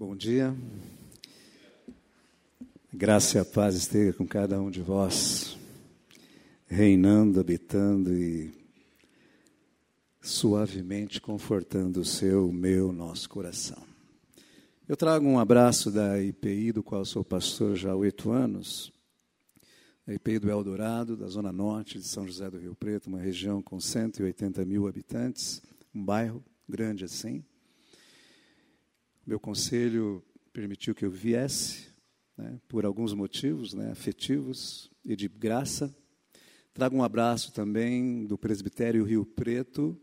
Bom dia. Graça e a paz esteja com cada um de vós, reinando, habitando e suavemente confortando o seu, meu, nosso coração. Eu trago um abraço da IPI, do qual sou pastor já há oito anos, a IPI do Eldorado, da Zona Norte de São José do Rio Preto, uma região com 180 mil habitantes, um bairro grande assim. Meu conselho permitiu que eu viesse, né, por alguns motivos né, afetivos e de graça. Trago um abraço também do presbitério Rio Preto,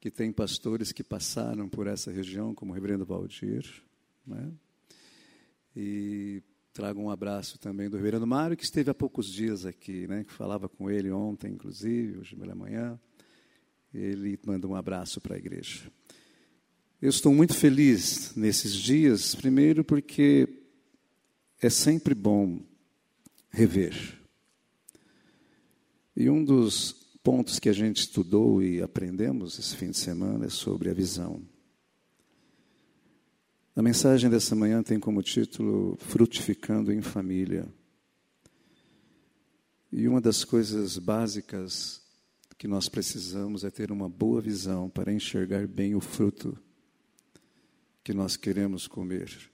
que tem pastores que passaram por essa região, como o reverendo Valdir. Né? E trago um abraço também do reverendo Mário, que esteve há poucos dias aqui, né, que falava com ele ontem, inclusive, hoje pela manhã. Ele manda um abraço para a igreja. Eu estou muito feliz nesses dias, primeiro porque é sempre bom rever. E um dos pontos que a gente estudou e aprendemos esse fim de semana é sobre a visão. A mensagem dessa manhã tem como título Frutificando em Família. E uma das coisas básicas que nós precisamos é ter uma boa visão para enxergar bem o fruto que nós queremos comer.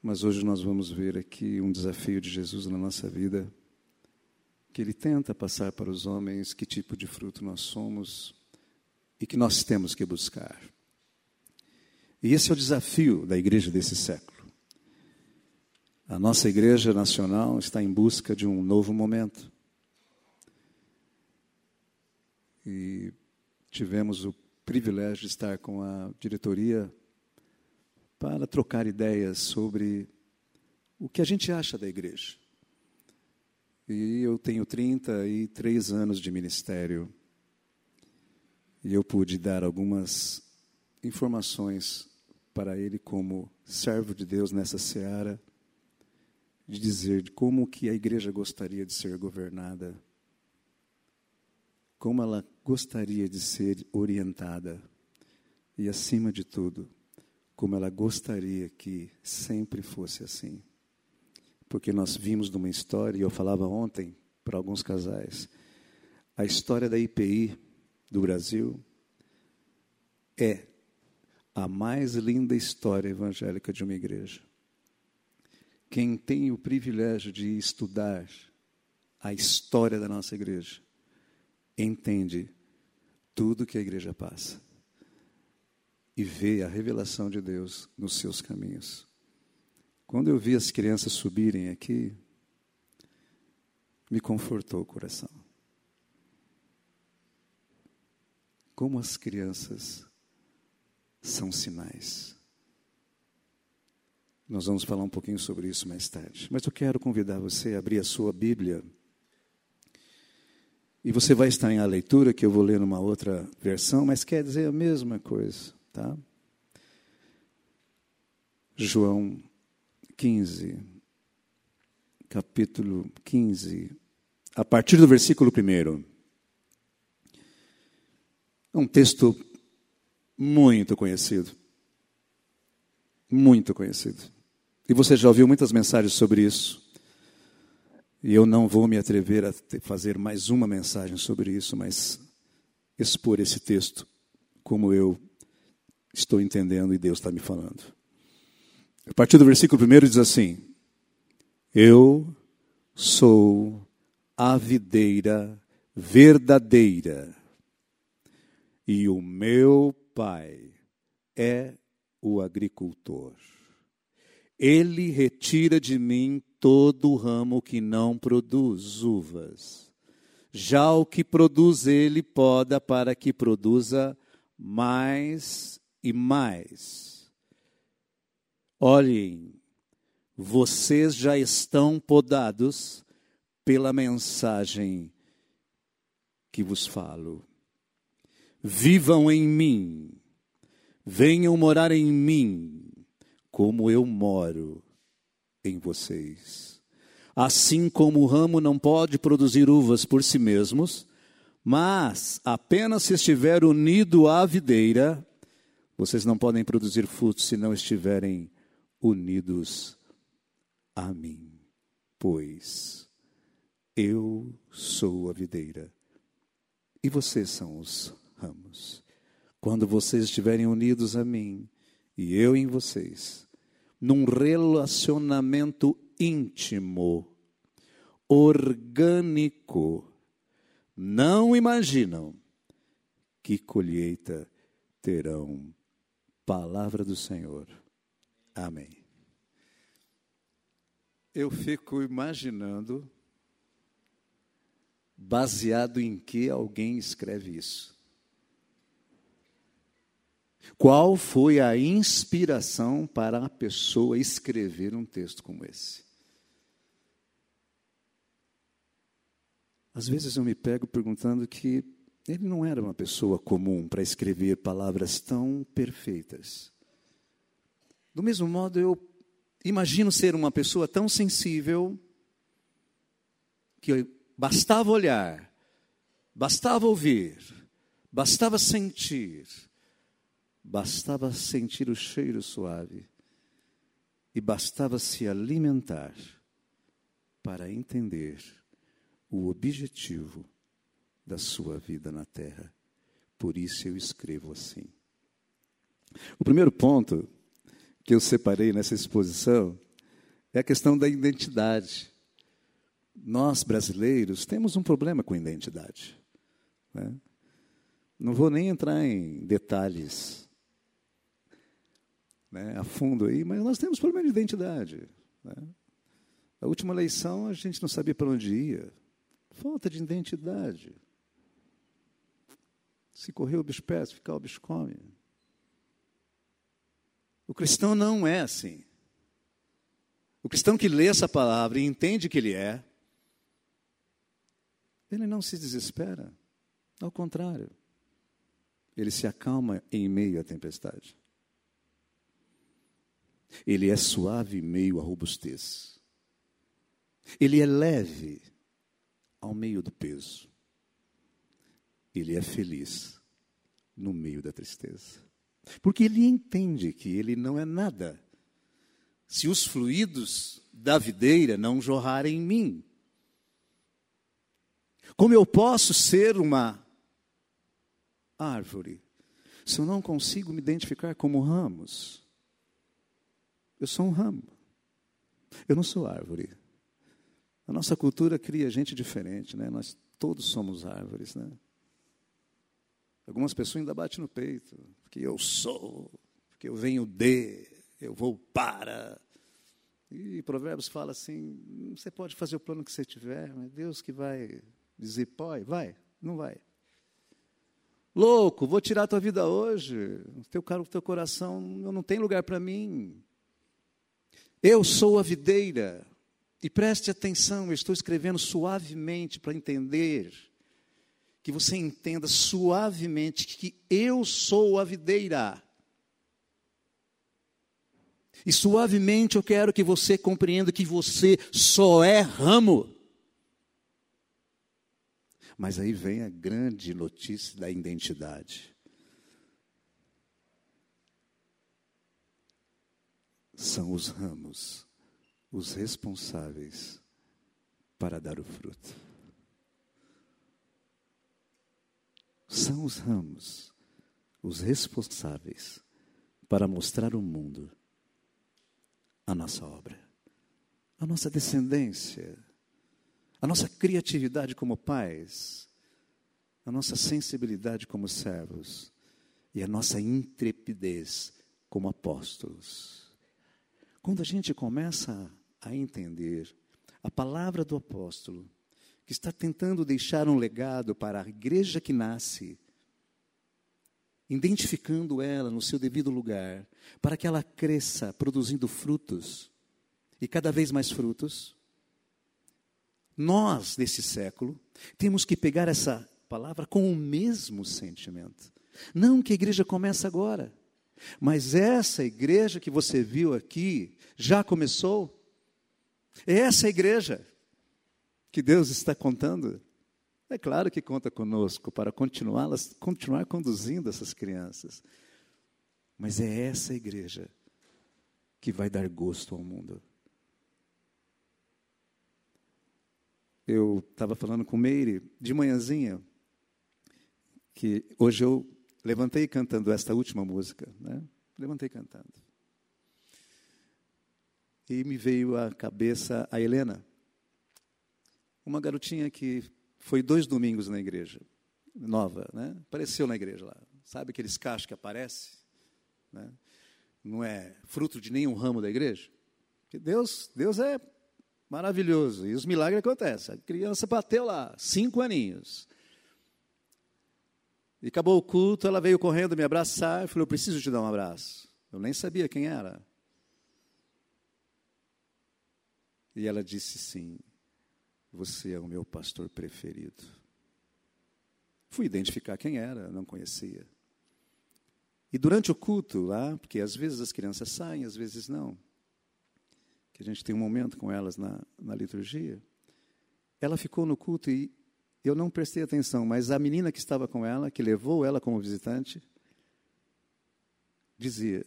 Mas hoje nós vamos ver aqui um desafio de Jesus na nossa vida, que ele tenta passar para os homens que tipo de fruto nós somos e que nós temos que buscar. E esse é o desafio da igreja desse século. A nossa igreja nacional está em busca de um novo momento. E tivemos o privilégio de estar com a diretoria para trocar ideias sobre o que a gente acha da igreja. E eu tenho 33 anos de ministério. E eu pude dar algumas informações para ele como servo de Deus nessa seara, de dizer como que a igreja gostaria de ser governada, como ela gostaria de ser orientada e acima de tudo, como ela gostaria que sempre fosse assim. Porque nós vimos numa história, e eu falava ontem para alguns casais, a história da IPI do Brasil é a mais linda história evangélica de uma igreja. Quem tem o privilégio de estudar a história da nossa igreja entende tudo que a igreja passa e vê a revelação de Deus nos seus caminhos. Quando eu vi as crianças subirem aqui, me confortou o coração. Como as crianças são sinais. Nós vamos falar um pouquinho sobre isso mais tarde. Mas eu quero convidar você a abrir a sua Bíblia. E você vai estar em a leitura, que eu vou ler numa outra versão, mas quer dizer a mesma coisa. Tá? João 15, capítulo 15, a partir do versículo 1. É um texto muito conhecido. Muito conhecido. E você já ouviu muitas mensagens sobre isso. E eu não vou me atrever a fazer mais uma mensagem sobre isso, mas expor esse texto como eu estou entendendo e Deus está me falando. A partir do versículo 1 diz assim: Eu sou a videira verdadeira, e o meu pai é o agricultor. Ele retira de mim todo o ramo que não produz uvas. Já o que produz ele poda para que produza mais e mais. Olhem, vocês já estão podados pela mensagem que vos falo. Vivam em mim, venham morar em mim, como eu moro em vocês. Assim como o ramo não pode produzir uvas por si mesmos, mas apenas se estiver unido à videira, Vocês não podem produzir frutos se não estiverem unidos a mim, pois eu sou a videira e vocês são os ramos. Quando vocês estiverem unidos a mim e eu em vocês, num relacionamento íntimo, orgânico, não imaginam que colheita terão. Palavra do Senhor. Amém. Eu fico imaginando, baseado em que alguém escreve isso. Qual foi a inspiração para a pessoa escrever um texto como esse? Às vezes eu me pego perguntando que ele não era uma pessoa comum para escrever palavras tão perfeitas. Do mesmo modo, eu imagino ser uma pessoa tão sensível que bastava olhar, bastava ouvir, bastava sentir, bastava sentir o cheiro suave e bastava se alimentar para entender o objetivo da sua vida na terra. Por isso eu escrevo assim. O primeiro ponto que eu separei nessa exposição é a questão da identidade. Nós, brasileiros, temos um problema com identidade. Né? Não vou nem entrar em detalhes né, a fundo aí, mas nós temos problema de identidade. Né? A última eleição a gente não sabia para onde ia. Falta de identidade. Se correr o bicho se ficar o bicho. O cristão não é assim. O cristão que lê essa palavra e entende que ele é, ele não se desespera. Ao contrário, ele se acalma em meio à tempestade. Ele é suave em meio à robustez. Ele é leve ao meio do peso ele é feliz no meio da tristeza. Porque ele entende que ele não é nada se os fluidos da videira não jorrarem em mim. Como eu posso ser uma árvore se eu não consigo me identificar como ramos? Eu sou um ramo. Eu não sou árvore. A nossa cultura cria gente diferente, né? Nós todos somos árvores, né? Algumas pessoas ainda batem no peito, porque eu sou, porque eu venho de, eu vou para. E Provérbios fala assim: você pode fazer o plano que você tiver, mas Deus que vai dizer, pode, vai, não vai. Louco, vou tirar a tua vida hoje. Teu, o teu coração não tem lugar para mim. Eu sou a videira. E preste atenção, eu estou escrevendo suavemente para entender que você entenda suavemente que eu sou a videira. E suavemente eu quero que você compreenda que você só é ramo. Mas aí vem a grande notícia da identidade. São os ramos os responsáveis para dar o fruto. São os ramos, os responsáveis para mostrar ao mundo a nossa obra, a nossa descendência, a nossa criatividade como pais, a nossa sensibilidade como servos e a nossa intrepidez como apóstolos. Quando a gente começa a entender a palavra do apóstolo, que está tentando deixar um legado para a igreja que nasce, identificando ela no seu devido lugar, para que ela cresça produzindo frutos, e cada vez mais frutos. Nós, nesse século, temos que pegar essa palavra com o mesmo sentimento. Não que a igreja comece agora, mas essa igreja que você viu aqui já começou. É essa igreja que Deus está contando? É claro que conta conosco para continuar, continuar conduzindo essas crianças. Mas é essa igreja que vai dar gosto ao mundo. Eu estava falando com Meire de manhãzinha, que hoje eu levantei cantando esta última música, né? Levantei cantando. E me veio à cabeça a Helena, uma garotinha que foi dois domingos na igreja, nova, né? Apareceu na igreja lá. Sabe aqueles cachos que aparecem? Né? Não é fruto de nenhum ramo da igreja? Porque Deus, Deus é maravilhoso e os milagres acontecem. A criança bateu lá, cinco aninhos. E acabou o culto, ela veio correndo me abraçar e falou: Eu preciso te dar um abraço. Eu nem sabia quem era. E ela disse sim: Você é o meu pastor preferido. Fui identificar quem era, não conhecia. E durante o culto lá, porque às vezes as crianças saem, às vezes não, que a gente tem um momento com elas na, na liturgia, ela ficou no culto e eu não prestei atenção, mas a menina que estava com ela, que levou ela como visitante, dizia: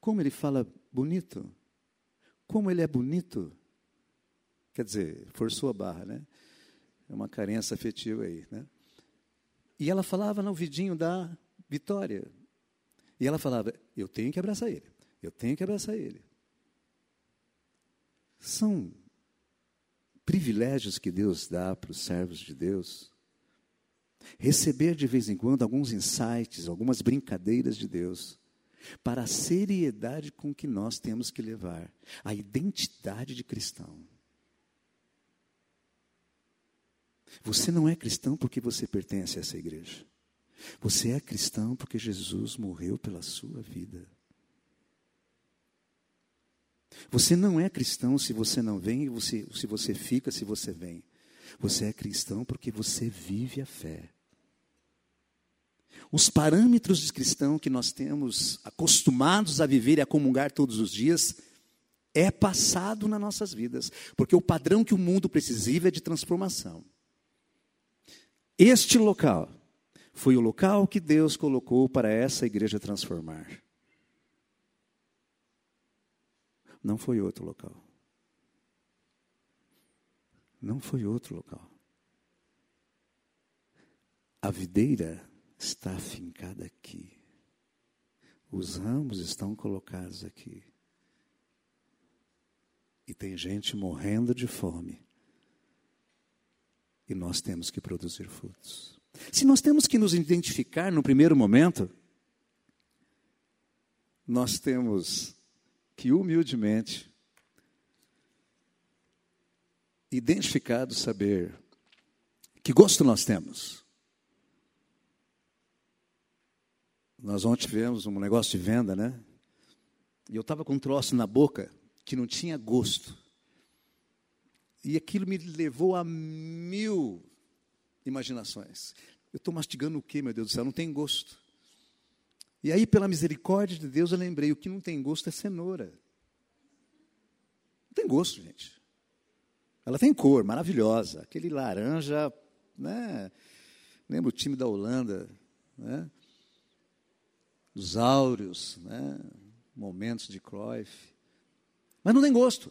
Como ele fala bonito, como ele é bonito. Quer dizer, forçou a barra, né? É uma carência afetiva aí, né? E ela falava no ouvidinho da Vitória. E ela falava: Eu tenho que abraçar ele, eu tenho que abraçar ele. São privilégios que Deus dá para os servos de Deus. Receber de vez em quando alguns insights, algumas brincadeiras de Deus, para a seriedade com que nós temos que levar a identidade de cristão. Você não é cristão porque você pertence a essa igreja. Você é cristão porque Jesus morreu pela sua vida. Você não é cristão se você não vem, você, se você fica, se você vem. Você é cristão porque você vive a fé. Os parâmetros de cristão que nós temos acostumados a viver e a comungar todos os dias é passado nas nossas vidas, porque o padrão que o mundo precisa é de transformação. Este local foi o local que Deus colocou para essa igreja transformar. Não foi outro local. Não foi outro local. A videira está afincada aqui. Os ramos estão colocados aqui. E tem gente morrendo de fome. E nós temos que produzir frutos. Se nós temos que nos identificar no primeiro momento, nós temos que humildemente, identificado, saber que gosto nós temos. Nós ontem tivemos um negócio de venda, né? E eu estava com um troço na boca que não tinha gosto. E aquilo me levou a mil imaginações. Eu estou mastigando o quê, meu Deus do céu? Não tem gosto. E aí, pela misericórdia de Deus, eu lembrei: o que não tem gosto é cenoura. Não tem gosto, gente. Ela tem cor maravilhosa, aquele laranja, né? Lembra o time da Holanda, né? Os áureos, né? Momentos de Cruyff. Mas não tem gosto.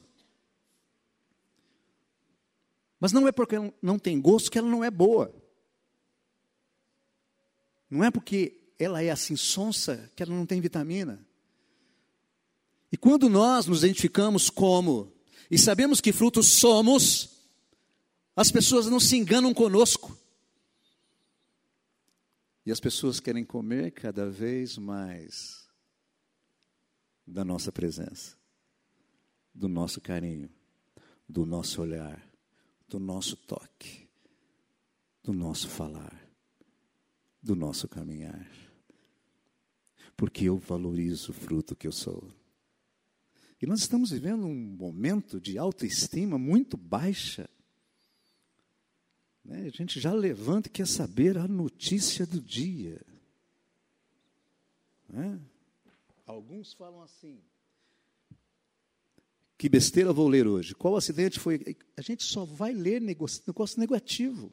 Mas não é porque não tem gosto que ela não é boa. Não é porque ela é assim sonsa que ela não tem vitamina. E quando nós nos identificamos como e sabemos que frutos somos, as pessoas não se enganam conosco. E as pessoas querem comer cada vez mais da nossa presença, do nosso carinho, do nosso olhar, do nosso toque, do nosso falar, do nosso caminhar porque eu valorizo o fruto que eu sou. E nós estamos vivendo um momento de autoestima muito baixa. Né? A gente já levanta e quer saber a notícia do dia. Né? Alguns falam assim. Que besteira vou ler hoje? Qual acidente foi? A gente só vai ler negócio, negócio negativo.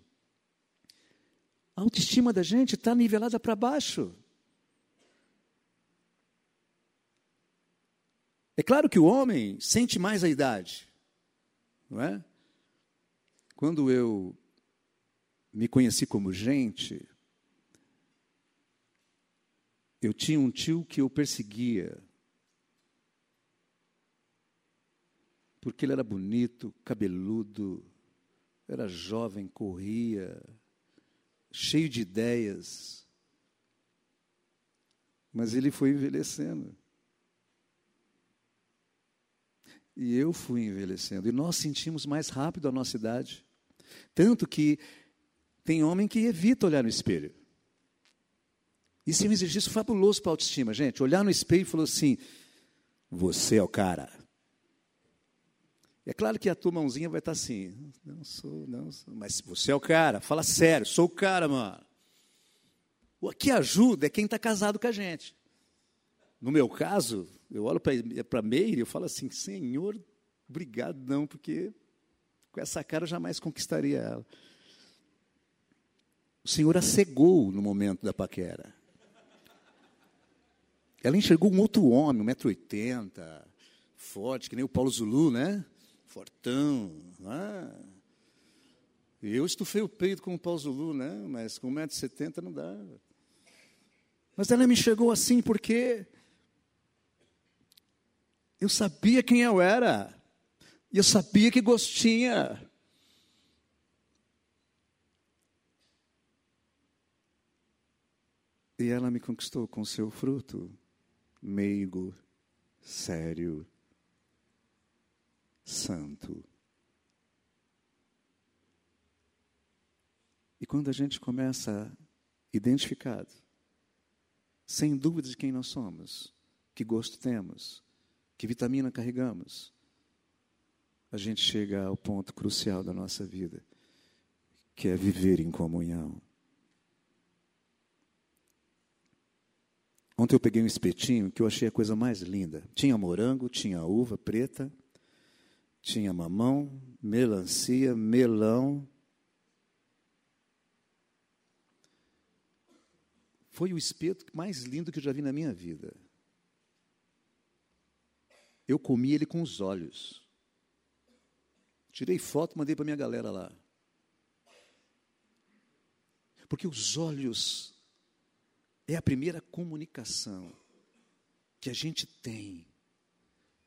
A autoestima da gente está nivelada para baixo. É claro que o homem sente mais a idade, não é? Quando eu me conheci como gente, eu tinha um tio que eu perseguia. Porque ele era bonito, cabeludo, era jovem, corria, cheio de ideias. Mas ele foi envelhecendo. E eu fui envelhecendo. E nós sentimos mais rápido a nossa idade. Tanto que tem homem que evita olhar no espelho. Isso é um exercício fabuloso para a autoestima, gente. Olhar no espelho e falar assim: você é o cara. É claro que a tua mãozinha vai estar assim: não sou, não sou. Mas você é o cara, fala sério, sou o cara, mano. O que ajuda é quem está casado com a gente. No meu caso, eu olho para a Meire e eu falo assim: Senhor, obrigado, não, porque com essa cara eu jamais conquistaria ela. O Senhor a cegou no momento da paquera. Ela enxergou um outro homem, 1,80m, forte, que nem o Paulo Zulu, né? Fortão. Ah. Eu estufei o peito com o Paulo Zulu, né? Mas com 1,70m não dá. Mas ela me enxergou assim porque eu sabia quem eu era. E eu sabia que gostinha. E ela me conquistou com seu fruto meigo, sério, santo. E quando a gente começa identificado, sem dúvida de quem nós somos, que gosto temos, que vitamina carregamos, a gente chega ao ponto crucial da nossa vida, que é viver em comunhão. Ontem eu peguei um espetinho que eu achei a coisa mais linda. Tinha morango, tinha uva preta, tinha mamão, melancia, melão. Foi o espeto mais lindo que eu já vi na minha vida. Eu comi ele com os olhos. Tirei foto, mandei para minha galera lá. Porque os olhos é a primeira comunicação que a gente tem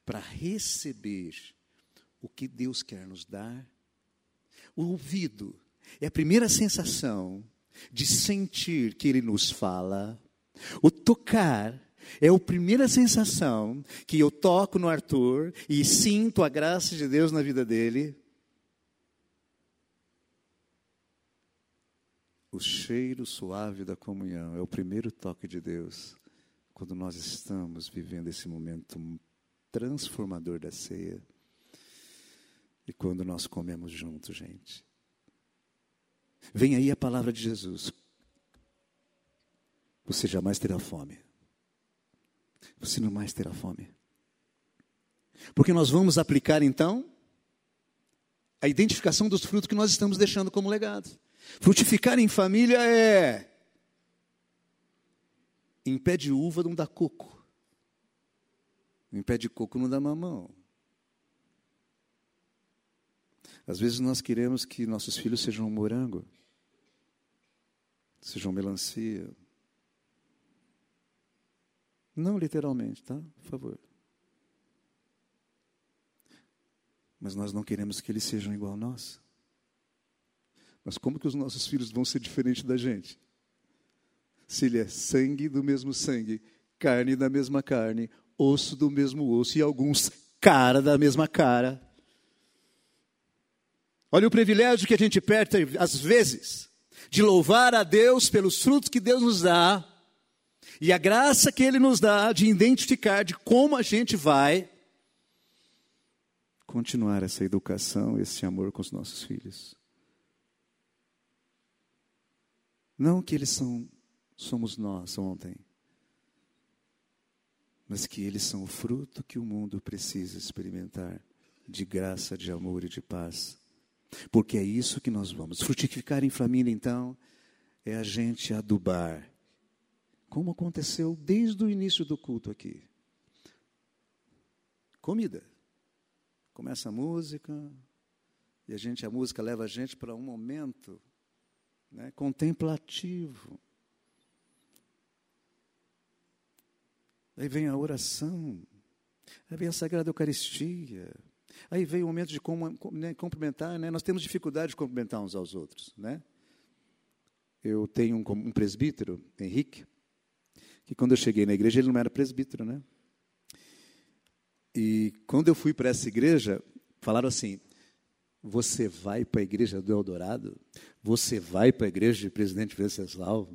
para receber o que Deus quer nos dar. O ouvido é a primeira sensação de sentir que Ele nos fala. O tocar é a primeira sensação que eu toco no Arthur e sinto a graça de Deus na vida dele. O cheiro suave da comunhão é o primeiro toque de Deus quando nós estamos vivendo esse momento transformador da ceia e quando nós comemos juntos, gente. Vem aí a palavra de Jesus. Você jamais terá fome. Você não mais terá fome. Porque nós vamos aplicar então a identificação dos frutos que nós estamos deixando como legado. Frutificar em família é. Em pé de uva não dá coco. Em pé de coco não dá mamão. Às vezes nós queremos que nossos filhos sejam morango, sejam melancia. Não literalmente, tá? Por favor. Mas nós não queremos que eles sejam igual a nós. Mas como que os nossos filhos vão ser diferentes da gente? Se ele é sangue do mesmo sangue, carne da mesma carne, osso do mesmo osso e alguns cara da mesma cara. Olha o privilégio que a gente perde, às vezes, de louvar a Deus pelos frutos que Deus nos dá e a graça que Ele nos dá de identificar de como a gente vai continuar essa educação, esse amor com os nossos filhos. Não que eles são, somos nós ontem, mas que eles são o fruto que o mundo precisa experimentar de graça, de amor e de paz. Porque é isso que nós vamos. Frutificar em família, então, é a gente adubar, como aconteceu desde o início do culto aqui. Comida. Começa a música, e a gente, a música leva a gente para um momento né, contemplativo. Aí vem a oração, aí vem a Sagrada Eucaristia, aí vem o momento de né, cumprimentar, né? nós temos dificuldade de cumprimentar uns aos outros. Né? Eu tenho um, um presbítero, Henrique, que quando eu cheguei na igreja ele não era presbítero, né? E quando eu fui para essa igreja, falaram assim: você vai para a igreja do Eldorado? Você vai para a igreja de Presidente Venceslau?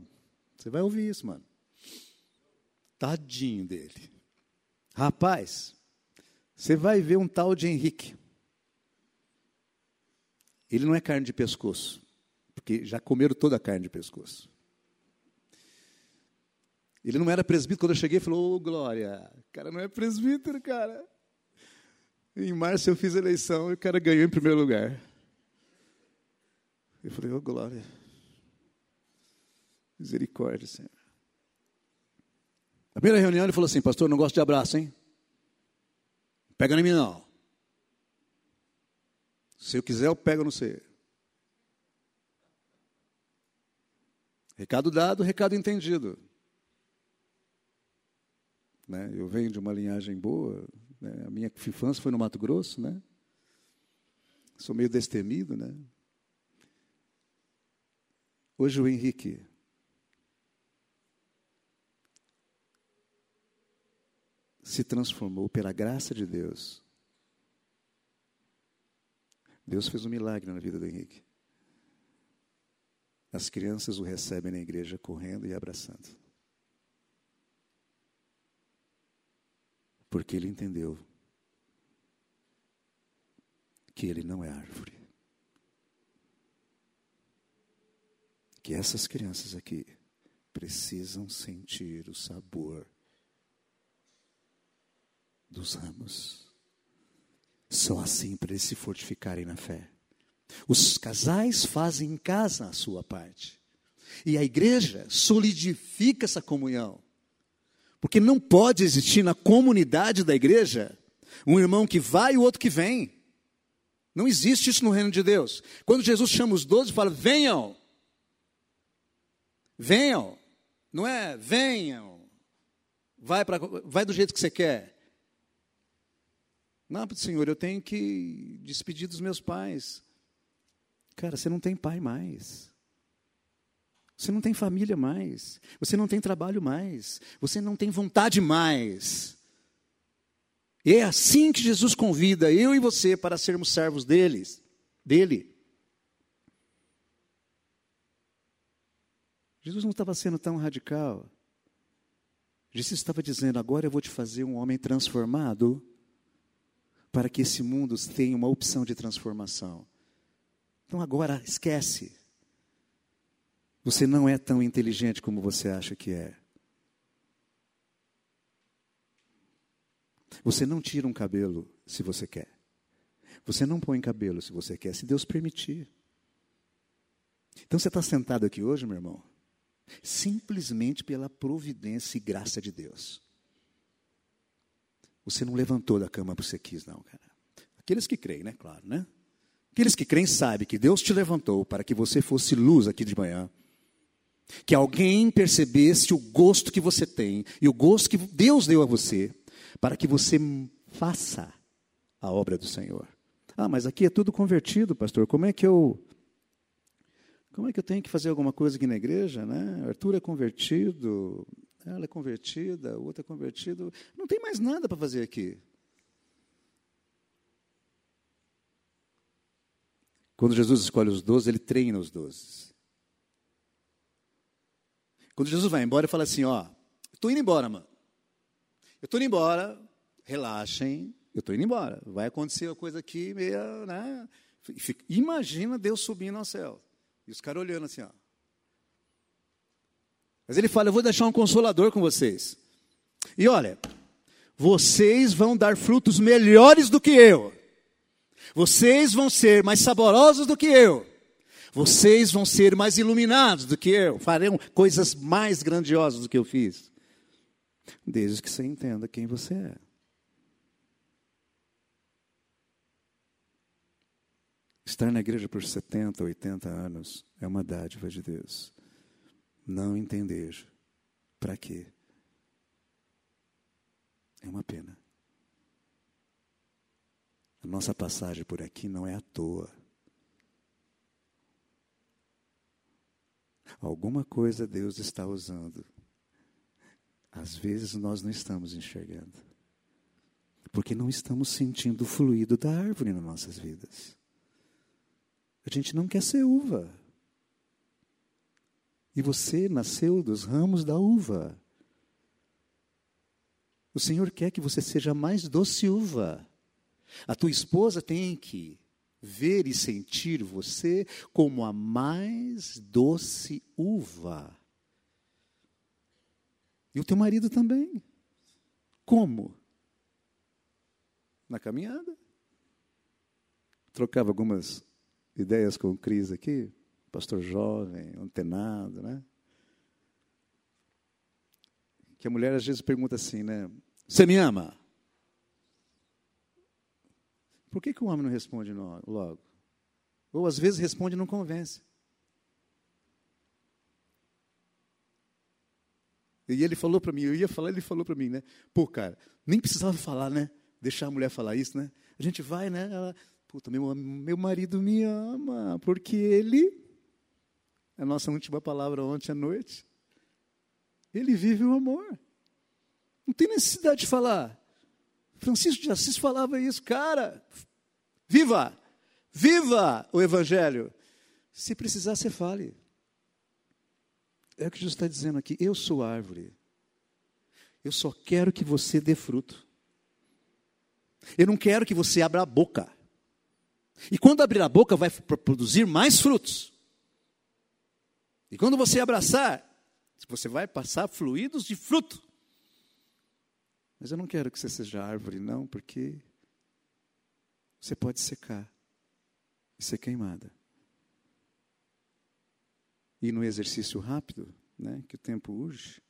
Você vai ouvir isso, mano. Tadinho dele. Rapaz, você vai ver um tal de Henrique. Ele não é carne de pescoço, porque já comeram toda a carne de pescoço. Ele não era presbítero. Quando eu cheguei, falou: Ô, oh, Glória, o cara não é presbítero, cara. Em março eu fiz eleição e o cara ganhou em primeiro lugar. Eu falei, ô oh, glória. Misericórdia, Senhor. Na primeira reunião ele falou assim, pastor, não gosto de abraço, hein? Pega em mim não. Se eu quiser, eu pego no você. Recado dado, recado entendido. Né? Eu venho de uma linhagem boa, né? A minha infância foi no Mato Grosso, né? Sou meio destemido, né? Hoje o Henrique se transformou pela graça de Deus. Deus fez um milagre na vida do Henrique. As crianças o recebem na igreja correndo e abraçando. Porque ele entendeu que ele não é árvore. Que essas crianças aqui precisam sentir o sabor dos ramos. Só assim para eles se fortificarem na fé. Os casais fazem em casa a sua parte. E a igreja solidifica essa comunhão. Porque não pode existir na comunidade da igreja um irmão que vai e o outro que vem. Não existe isso no reino de Deus. Quando Jesus chama os doze, fala: venham. Venham. Não é venham. Vai, pra, vai do jeito que você quer. Não, Senhor, eu tenho que despedir dos meus pais. Cara, você não tem pai mais. Você não tem família mais. Você não tem trabalho mais. Você não tem vontade mais. E é assim que Jesus convida eu e você para sermos servos deles, dele. Jesus não estava sendo tão radical. Jesus estava dizendo: agora eu vou te fazer um homem transformado, para que esse mundo tenha uma opção de transformação. Então agora esquece. Você não é tão inteligente como você acha que é. Você não tira um cabelo se você quer. Você não põe cabelo se você quer, se Deus permitir. Então você está sentado aqui hoje, meu irmão, simplesmente pela providência e graça de Deus. Você não levantou da cama porque você quis, não, cara. Aqueles que creem, né? Claro, né? Aqueles que creem sabem que Deus te levantou para que você fosse luz aqui de manhã que alguém percebesse o gosto que você tem e o gosto que Deus deu a você, para que você faça a obra do Senhor. Ah, mas aqui é tudo convertido, pastor. Como é que eu como é que eu tenho que fazer alguma coisa aqui na igreja, né? Arthur é convertido, ela é convertida, o outro é convertido. Não tem mais nada para fazer aqui. Quando Jesus escolhe os doze, ele treina os doze. Quando Jesus vai embora, ele fala assim: Ó, estou indo embora, mano. Eu estou indo embora, relaxem, eu estou indo embora. Vai acontecer uma coisa aqui meio, né? Imagina Deus subindo ao céu. E os caras olhando assim, ó. Mas ele fala: Eu vou deixar um consolador com vocês. E olha, vocês vão dar frutos melhores do que eu. Vocês vão ser mais saborosos do que eu. Vocês vão ser mais iluminados do que eu. Farão coisas mais grandiosas do que eu fiz. Desde que você entenda quem você é. Estar na igreja por 70, 80 anos é uma dádiva de Deus. Não entender para quê é uma pena. A nossa passagem por aqui não é à toa. Alguma coisa Deus está usando. Às vezes nós não estamos enxergando. Porque não estamos sentindo o fluido da árvore nas nossas vidas. A gente não quer ser uva. E você nasceu dos ramos da uva. O Senhor quer que você seja mais doce uva. A tua esposa tem que ver e sentir você como a mais doce uva. E o teu marido também. Como? Na caminhada. Trocava algumas ideias com o Cris aqui, pastor jovem, antenado, né? Que a mulher às vezes pergunta assim, né? Você me ama? Por que, que o homem não responde logo? Ou às vezes responde e não convence. E ele falou para mim, eu ia falar, ele falou para mim, né? Pô, cara, nem precisava falar, né? Deixar a mulher falar isso, né? A gente vai, né? Ela, puta, meu, meu marido me ama, porque ele, a nossa última palavra ontem à noite, ele vive o amor. Não tem necessidade de falar. Francisco de Assis falava isso, cara, viva, viva o Evangelho. Se precisar, você fale. É o que Jesus está dizendo aqui. Eu sou árvore. Eu só quero que você dê fruto. Eu não quero que você abra a boca. E quando abrir a boca, vai produzir mais frutos. E quando você abraçar, você vai passar fluidos de fruto. Mas eu não quero que você seja árvore, não, porque você pode secar e ser queimada. E no exercício rápido, né, que o tempo urge,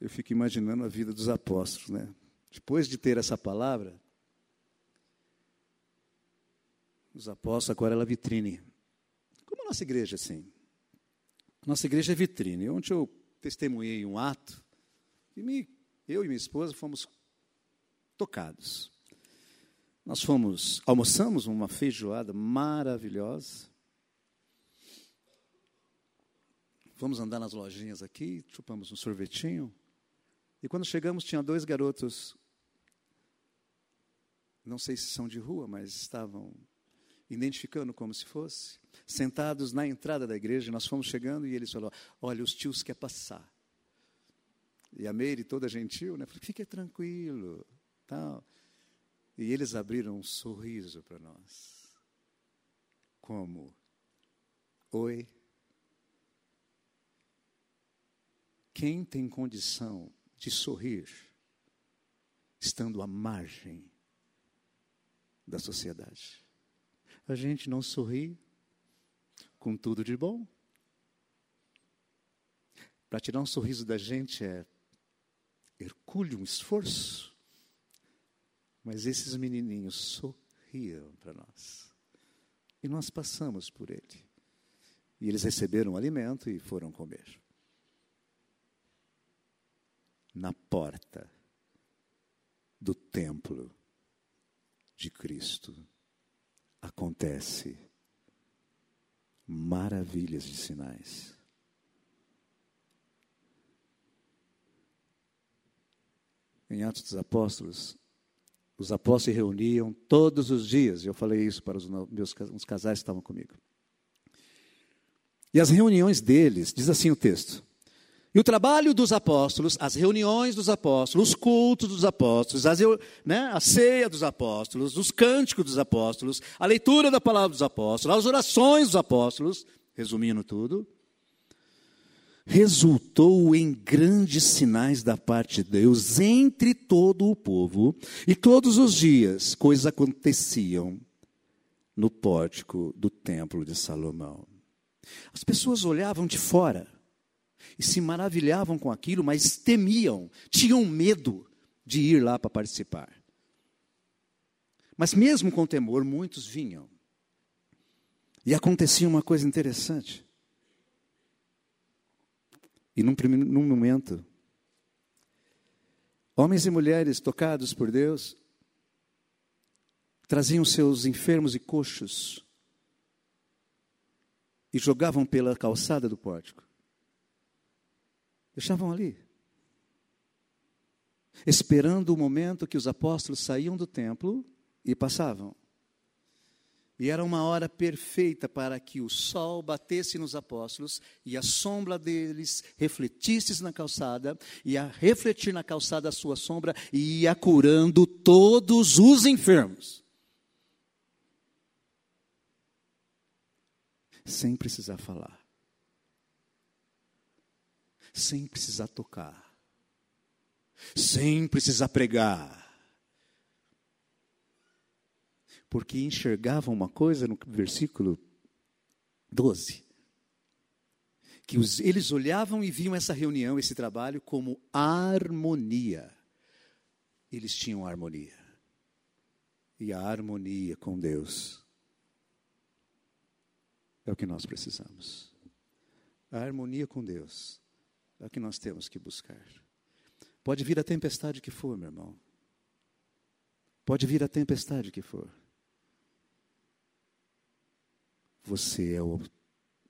eu fico imaginando a vida dos apóstolos, né? Depois de ter essa palavra, os apóstolos agora ela vitrine. Nossa igreja, assim. Nossa igreja é vitrine. Ontem eu testemunhei um ato e me, eu e minha esposa fomos tocados. Nós fomos, almoçamos uma feijoada maravilhosa. Fomos andar nas lojinhas aqui, chupamos um sorvetinho. E quando chegamos, tinha dois garotos, não sei se são de rua, mas estavam identificando como se fosse, sentados na entrada da igreja. Nós fomos chegando e eles falaram: Olha, os tios querem passar. E a Meire, toda gentil, né? Falei, fique tranquilo. Tal. E eles abriram um sorriso para nós. Como? Oi. Quem tem condição de sorrir estando à margem da sociedade? A gente não sorri com tudo de bom. Para tirar um sorriso da gente é hercúleo, um esforço. Mas esses menininhos sorriam para nós. E nós passamos por ele. E eles receberam o alimento e foram comer. Na porta do templo de Cristo acontece maravilhas de sinais. em Atos dos Apóstolos, os apóstolos se reuniam todos os dias. Eu falei isso para os meus uns casais que estavam comigo. E as reuniões deles, diz assim o texto. E o trabalho dos apóstolos, as reuniões dos apóstolos, os cultos dos apóstolos, as, né, a ceia dos apóstolos, os cânticos dos apóstolos, a leitura da palavra dos apóstolos, as orações dos apóstolos, resumindo tudo, resultou em grandes sinais da parte de Deus entre todo o povo, e todos os dias coisas aconteciam no pórtico do templo de Salomão. As pessoas olhavam de fora e se maravilhavam com aquilo, mas temiam, tinham medo de ir lá para participar. Mas mesmo com temor, muitos vinham. E acontecia uma coisa interessante. E num, num momento, homens e mulheres tocados por Deus traziam seus enfermos e coxos e jogavam pela calçada do pórtico. Deixavam ali. Esperando o momento que os apóstolos saíam do templo e passavam. E era uma hora perfeita para que o sol batesse nos apóstolos e a sombra deles refletisse na calçada, e a refletir na calçada a sua sombra e ia curando todos os enfermos. Sem precisar falar, sem precisar tocar, sem precisar pregar porque enxergavam uma coisa no versículo 12. Que os, eles olhavam e viam essa reunião, esse trabalho, como harmonia. Eles tinham harmonia. E a harmonia com Deus é o que nós precisamos. A harmonia com Deus é o que nós temos que buscar. Pode vir a tempestade que for, meu irmão. Pode vir a tempestade que for. Você é o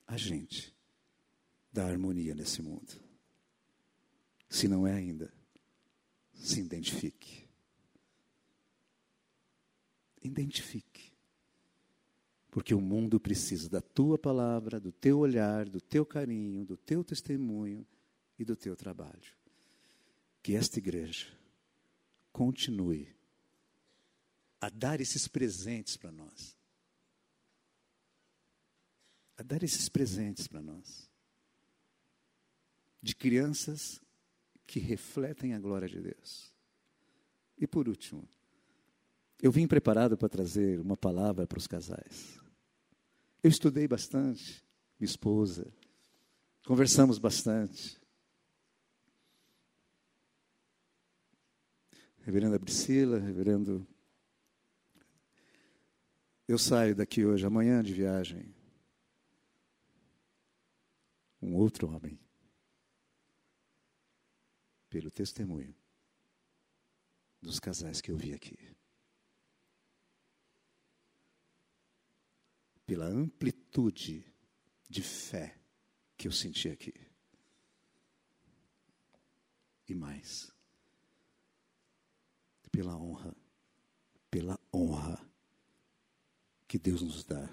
agente da harmonia nesse mundo. Se não é ainda, se identifique. Identifique. Porque o mundo precisa da tua palavra, do teu olhar, do teu carinho, do teu testemunho e do teu trabalho. Que esta igreja continue a dar esses presentes para nós a dar esses presentes para nós. De crianças que refletem a glória de Deus. E por último, eu vim preparado para trazer uma palavra para os casais. Eu estudei bastante, minha esposa, conversamos bastante. Reverenda Priscila, reverendo. Eu saio daqui hoje, amanhã de viagem um outro homem, pelo testemunho dos casais que eu vi aqui. Pela amplitude de fé que eu senti aqui. E mais, pela honra, pela honra que Deus nos dá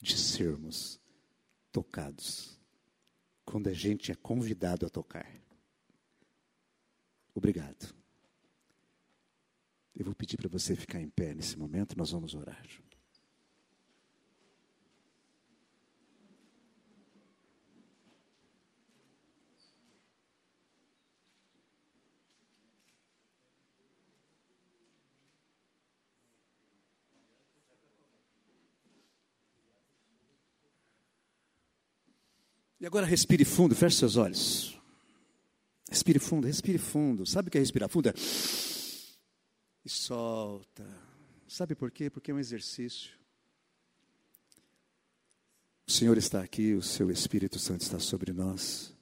de sermos tocados quando a gente é convidado a tocar. Obrigado. Eu vou pedir para você ficar em pé nesse momento, nós vamos orar. E agora respire fundo, feche seus olhos. Respire fundo, respire fundo. Sabe o que é respirar fundo? É... E solta. Sabe por quê? Porque é um exercício. O Senhor está aqui, o seu Espírito Santo está sobre nós.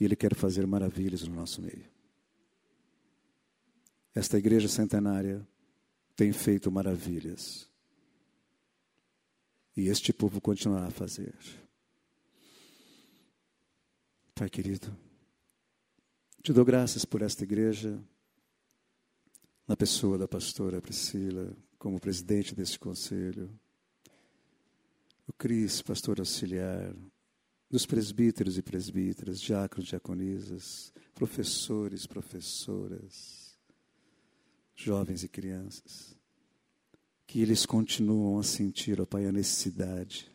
E Ele quer fazer maravilhas no nosso meio. Esta igreja centenária tem feito maravilhas. E este povo continuará a fazer. Pai querido, te dou graças por esta igreja, na pessoa da pastora Priscila, como presidente deste conselho, o Cris, pastor auxiliar, dos presbíteros e presbíteras, diáconos, diaconisas, professores, professoras, jovens e crianças, que eles continuam a sentir, ó Pai, a necessidade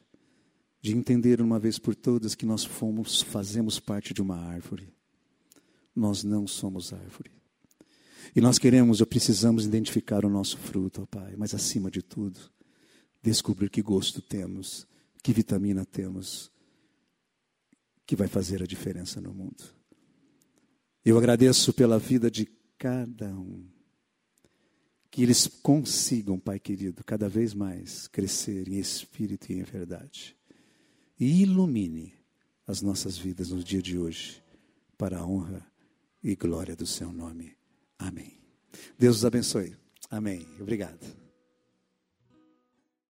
de entender uma vez por todas que nós fomos, fazemos parte de uma árvore. Nós não somos árvore. E nós queremos ou precisamos identificar o nosso fruto, ó Pai, mas acima de tudo, descobrir que gosto temos, que vitamina temos, que vai fazer a diferença no mundo. Eu agradeço pela vida de cada um. que eles consigam, Pai querido, cada vez mais crescer em espírito e em verdade. E ilumine as nossas vidas no dia de hoje, para a honra e glória do seu nome. Amém. Deus os abençoe. Amém. Obrigado.